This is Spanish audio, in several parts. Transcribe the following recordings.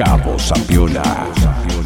Cabo Sapiola.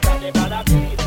Carnival a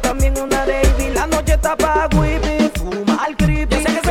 También una baby. La noche está pa' whippy. Fuma al creepy.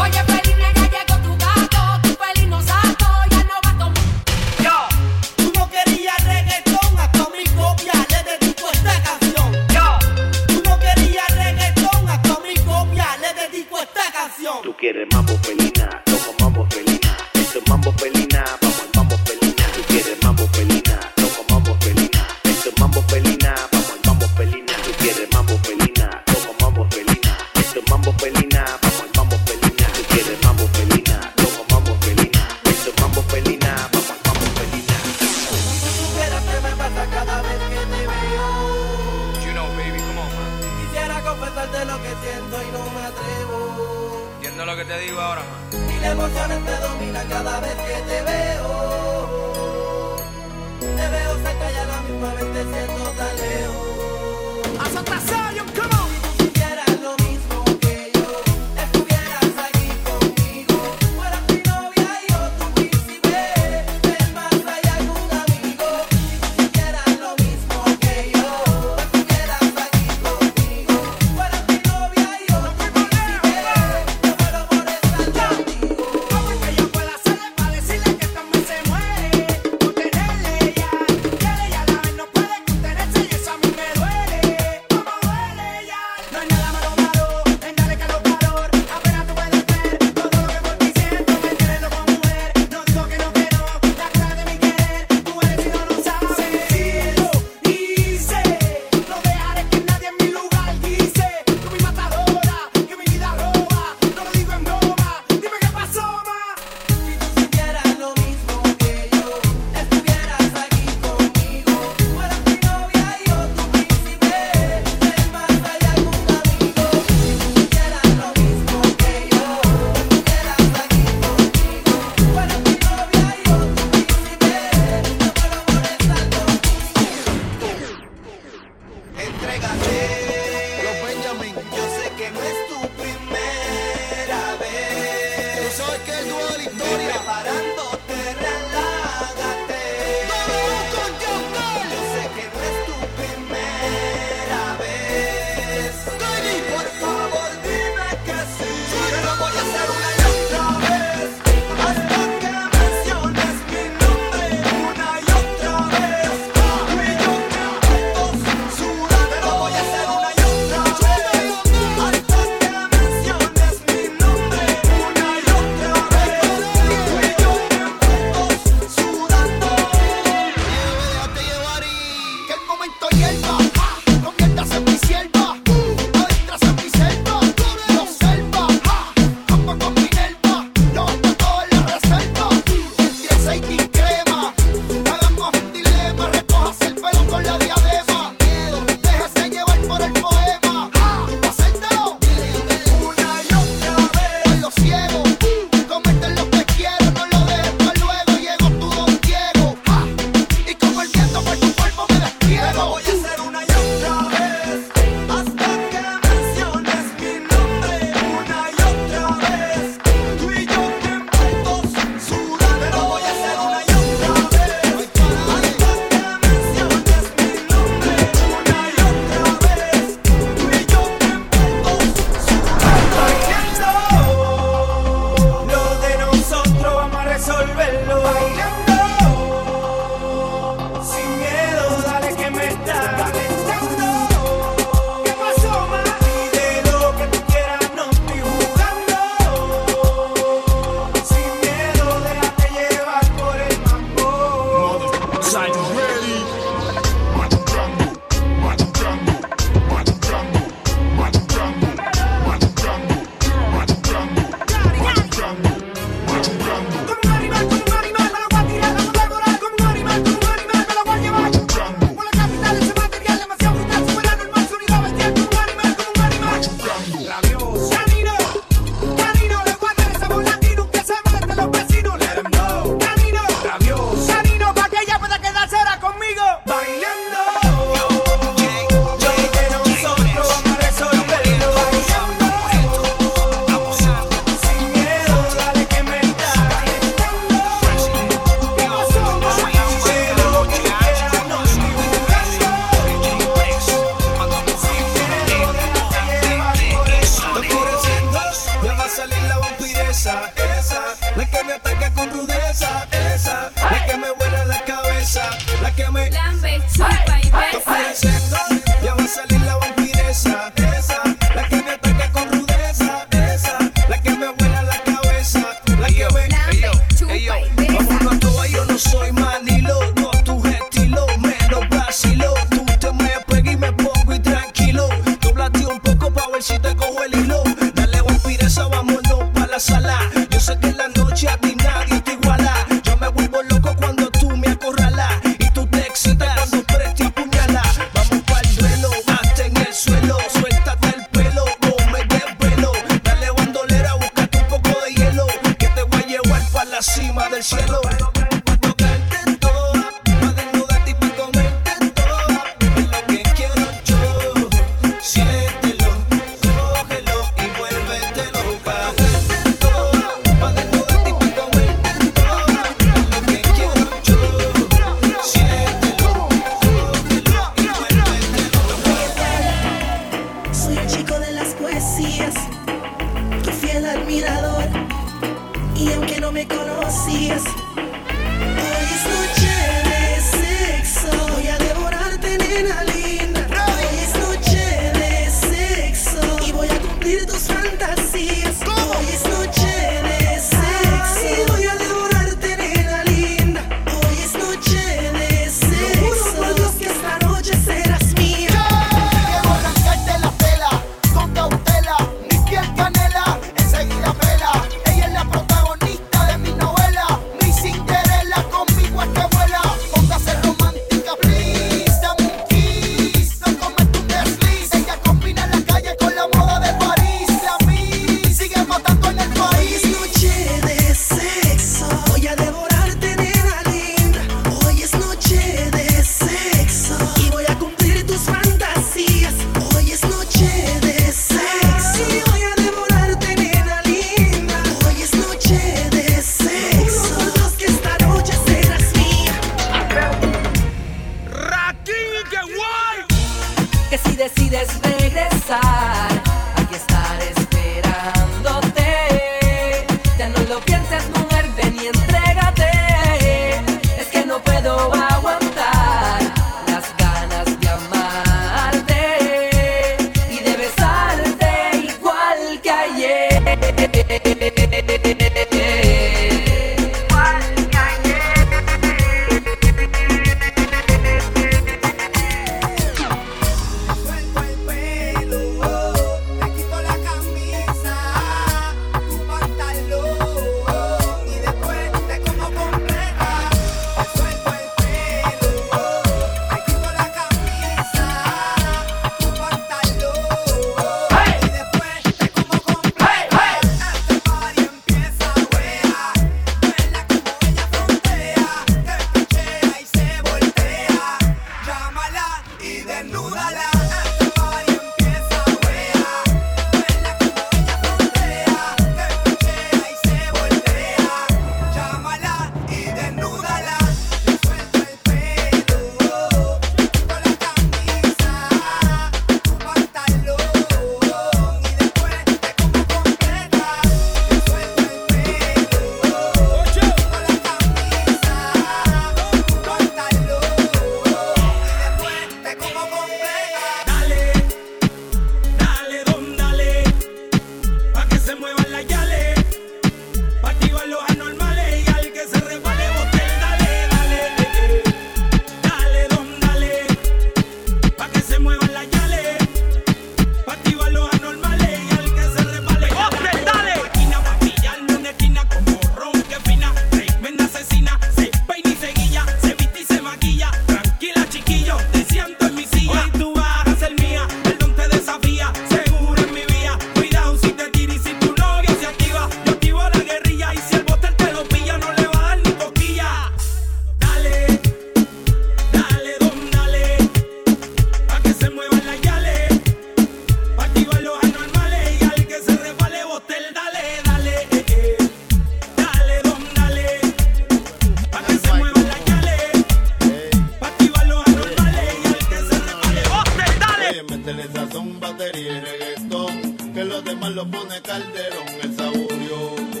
que los demás lo pone calderón, el saborioso,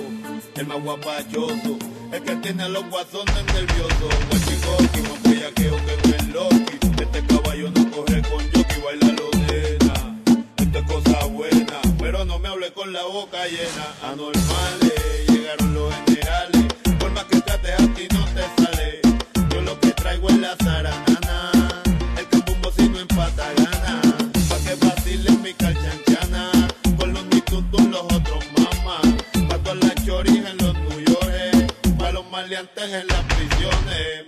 el más guapachoso, el que tiene a los guasones nerviosos, el chicoqui, más bellaqueo que no es loqui, este caballo no corre con yoki, baila lo lodena, esto es cosa buena, pero no me hable con la boca llena, anormales, llegaron los generales, por más que trates a ti no te sale, yo lo que traigo es la zarana. Maleantes en las prisiones.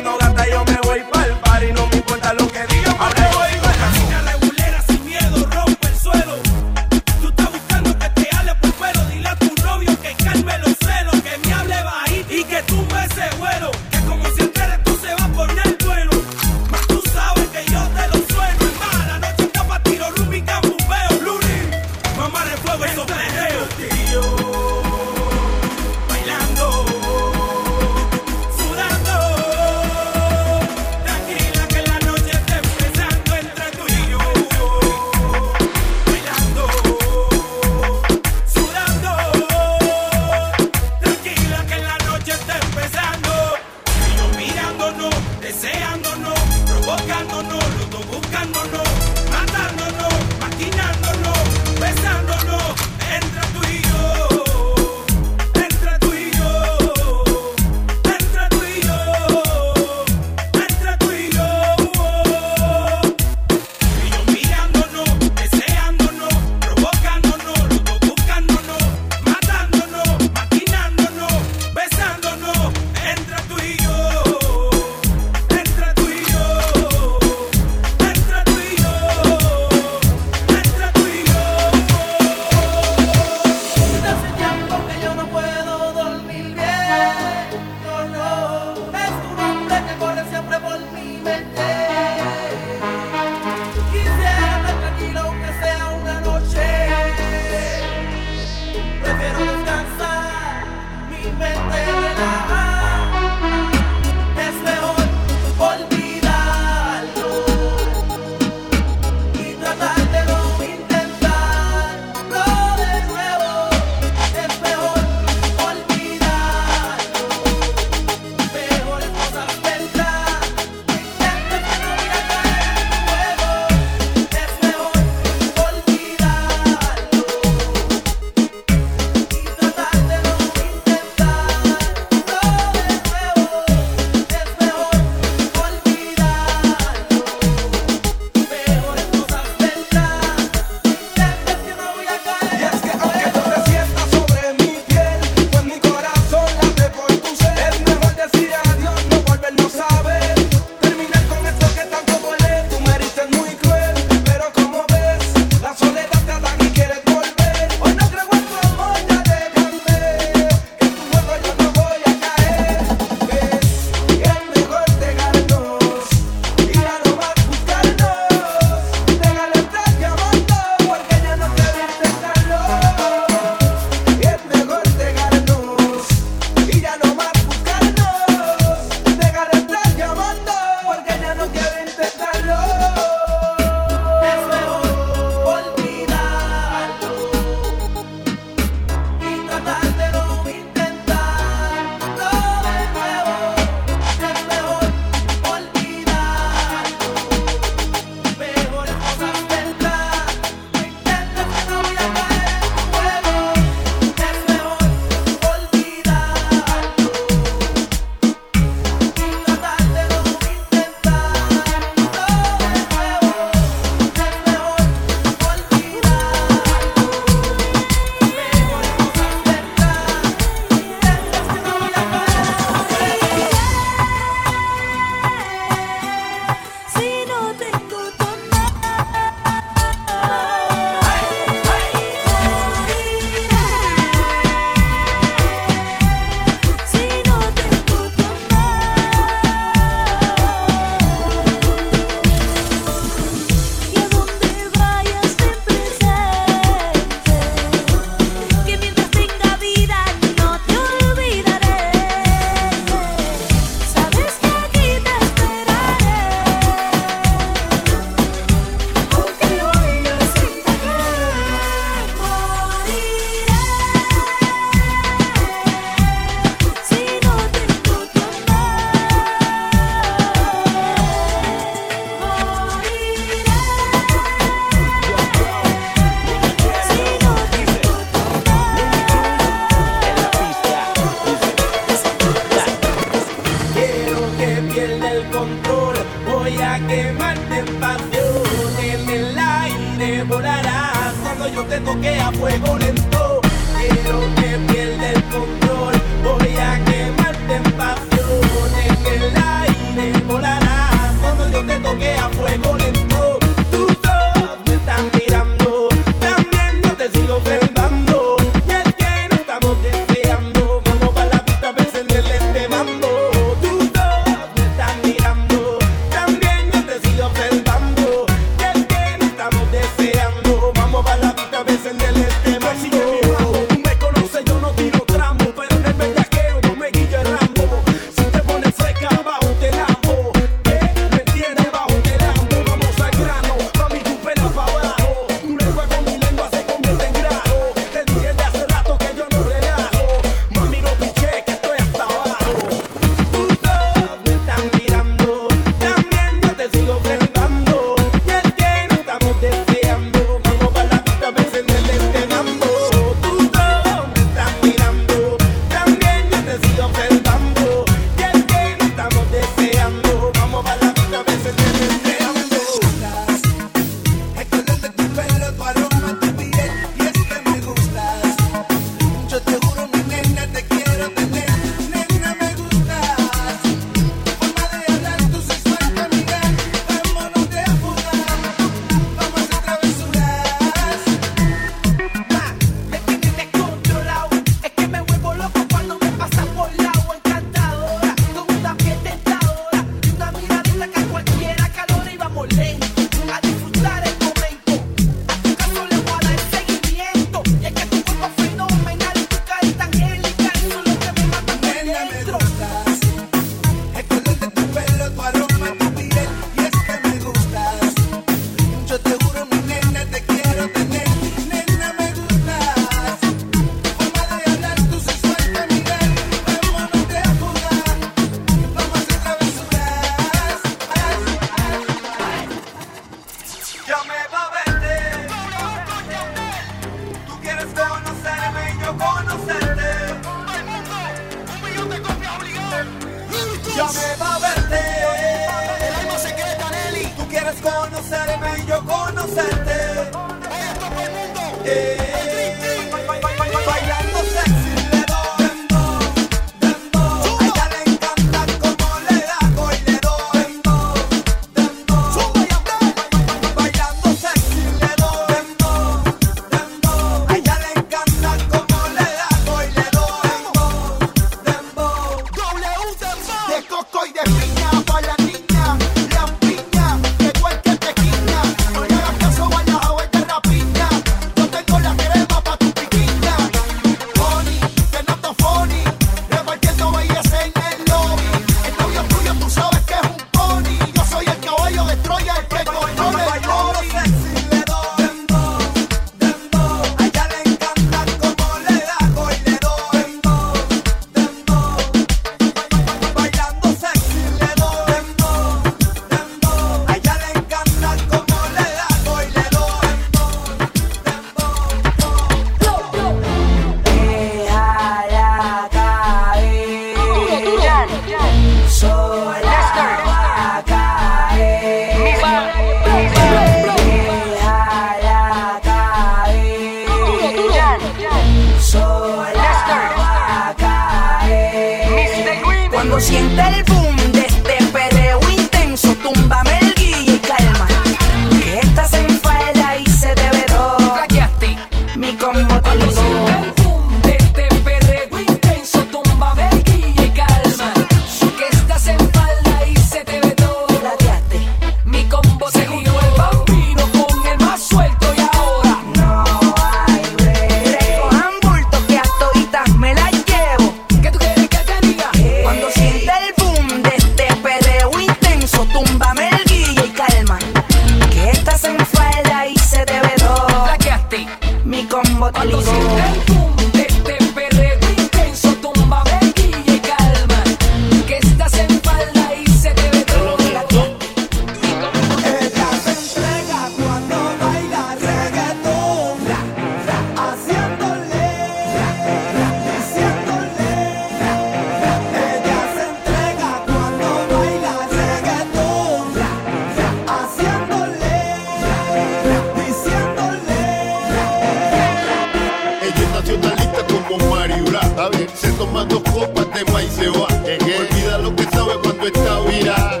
Se toma dos copas de maíz y se va. Olvida lo que sabe cuando está virada.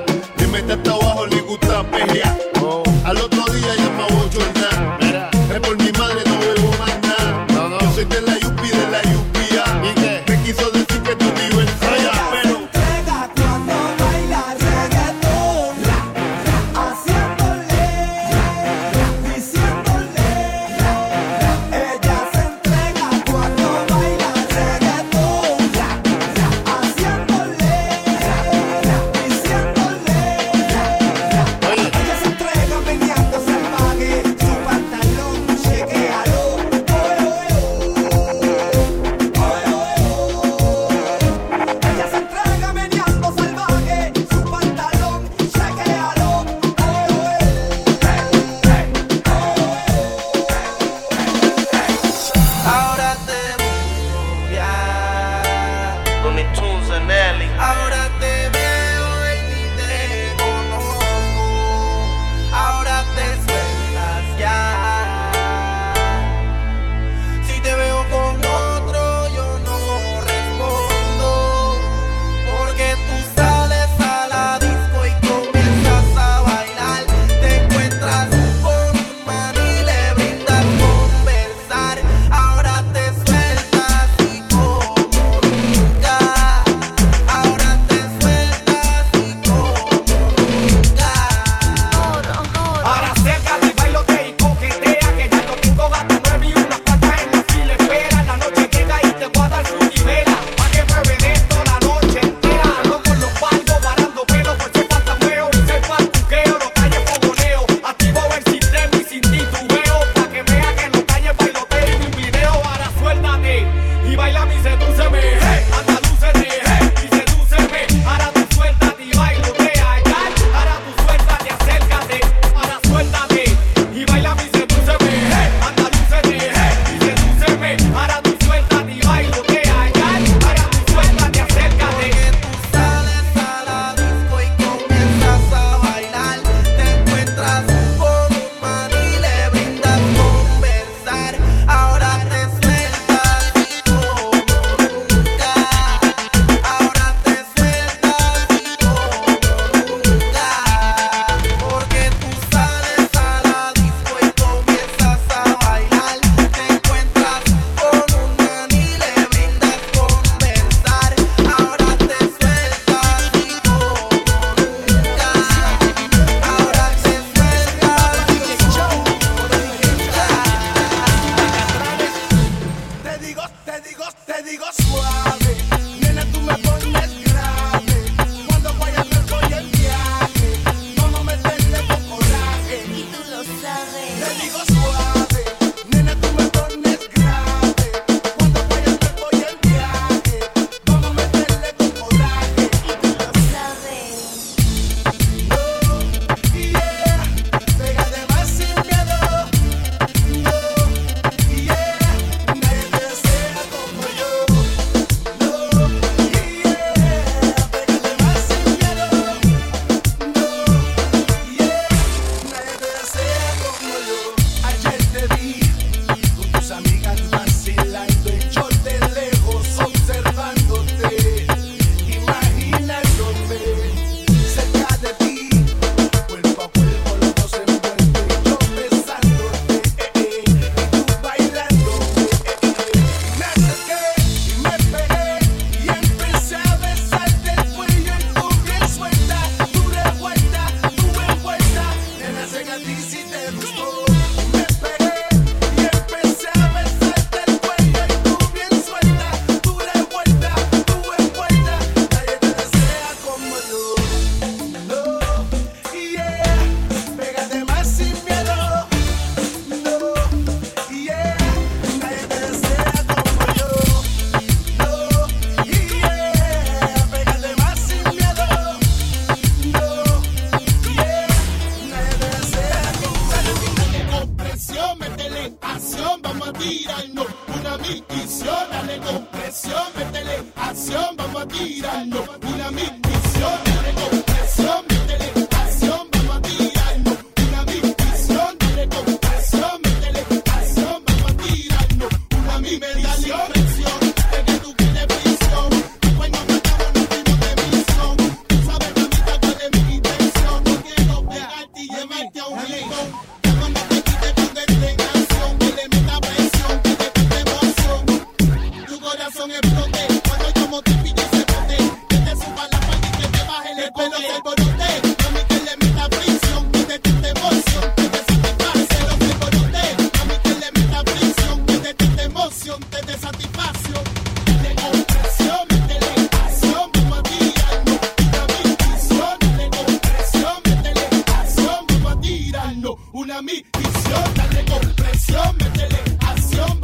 inhibición, dale compresión, métele acción,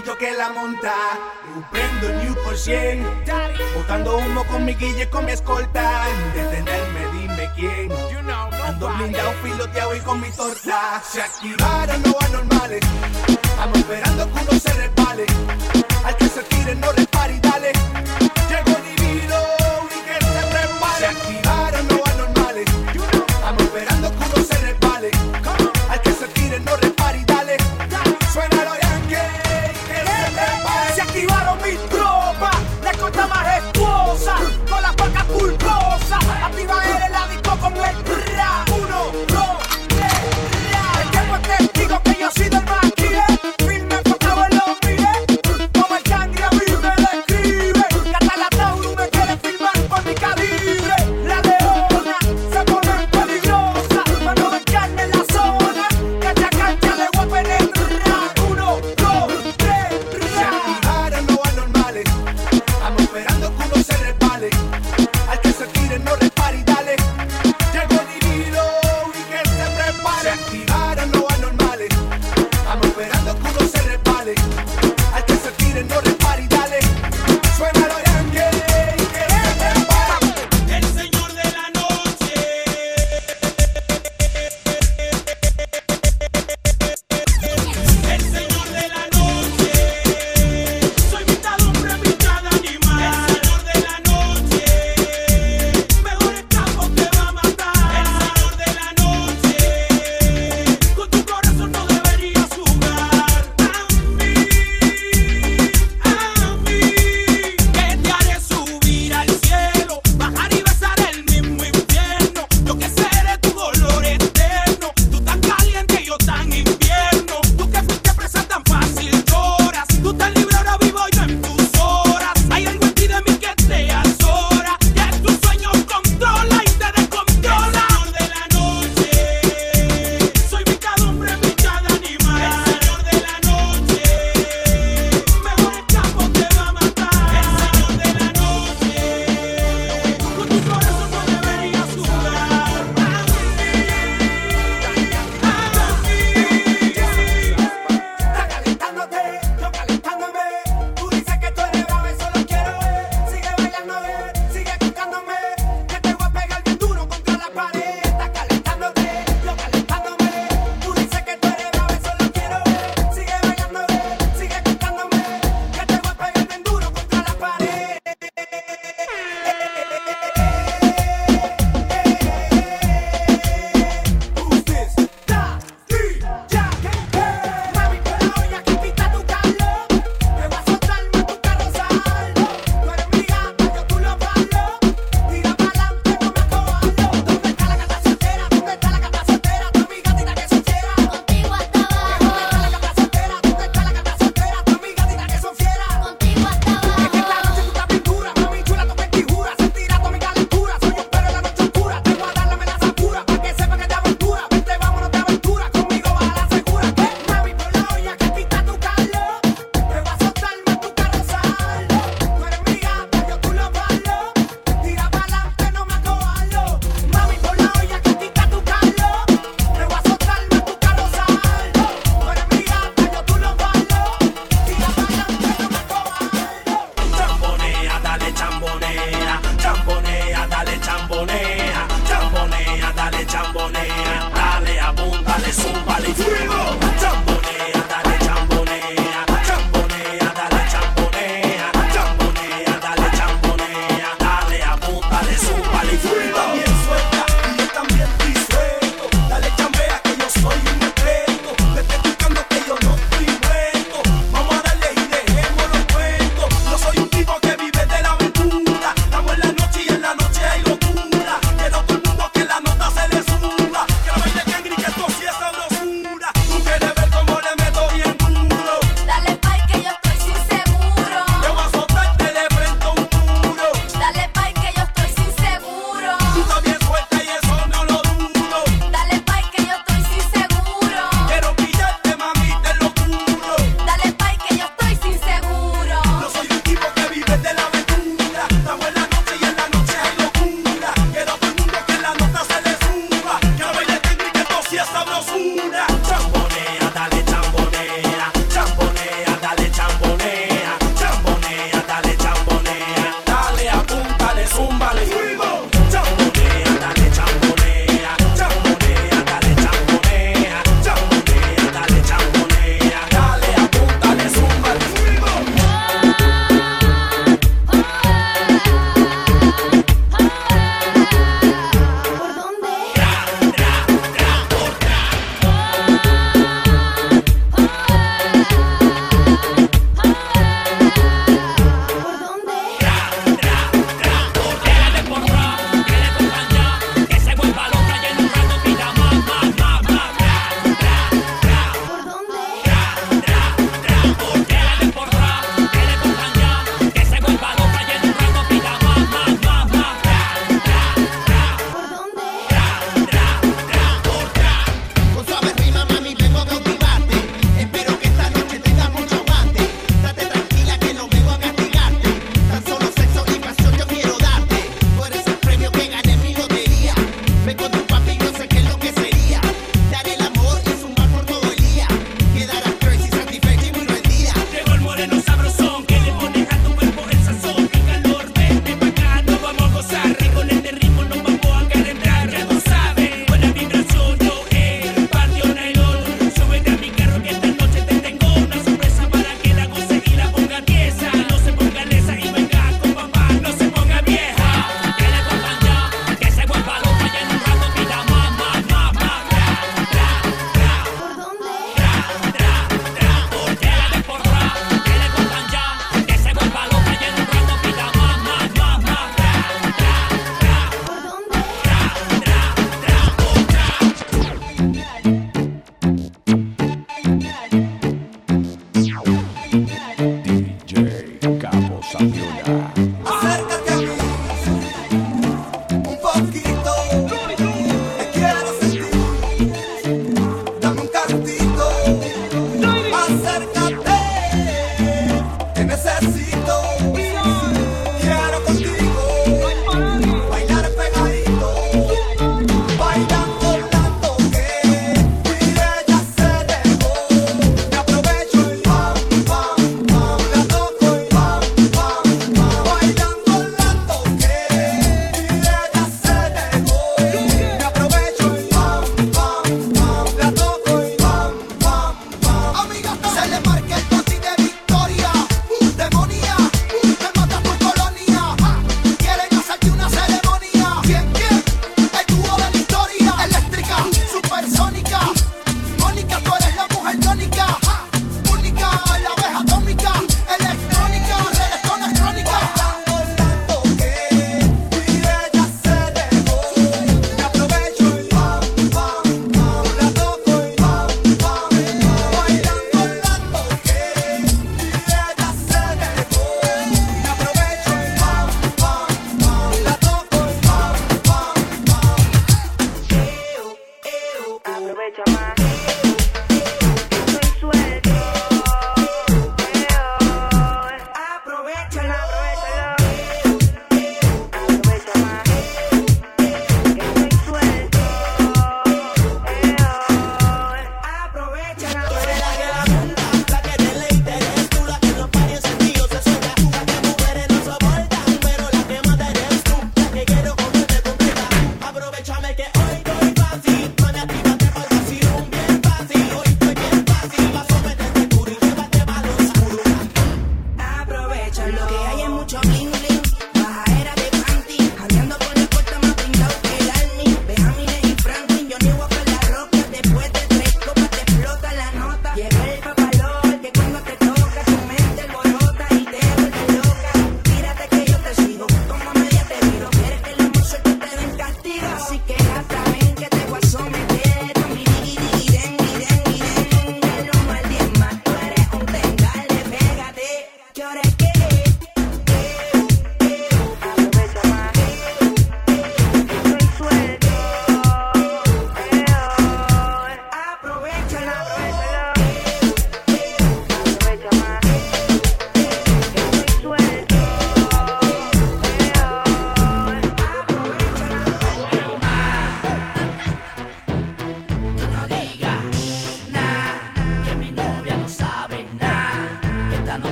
guillo que la monta. Yo prendo New por 100. Botando humo con mi guille con mi escolta. Detenerme, dime quién. Ando blindado, piloteado y con mi torta. Se activaron los anormales.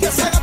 Que esa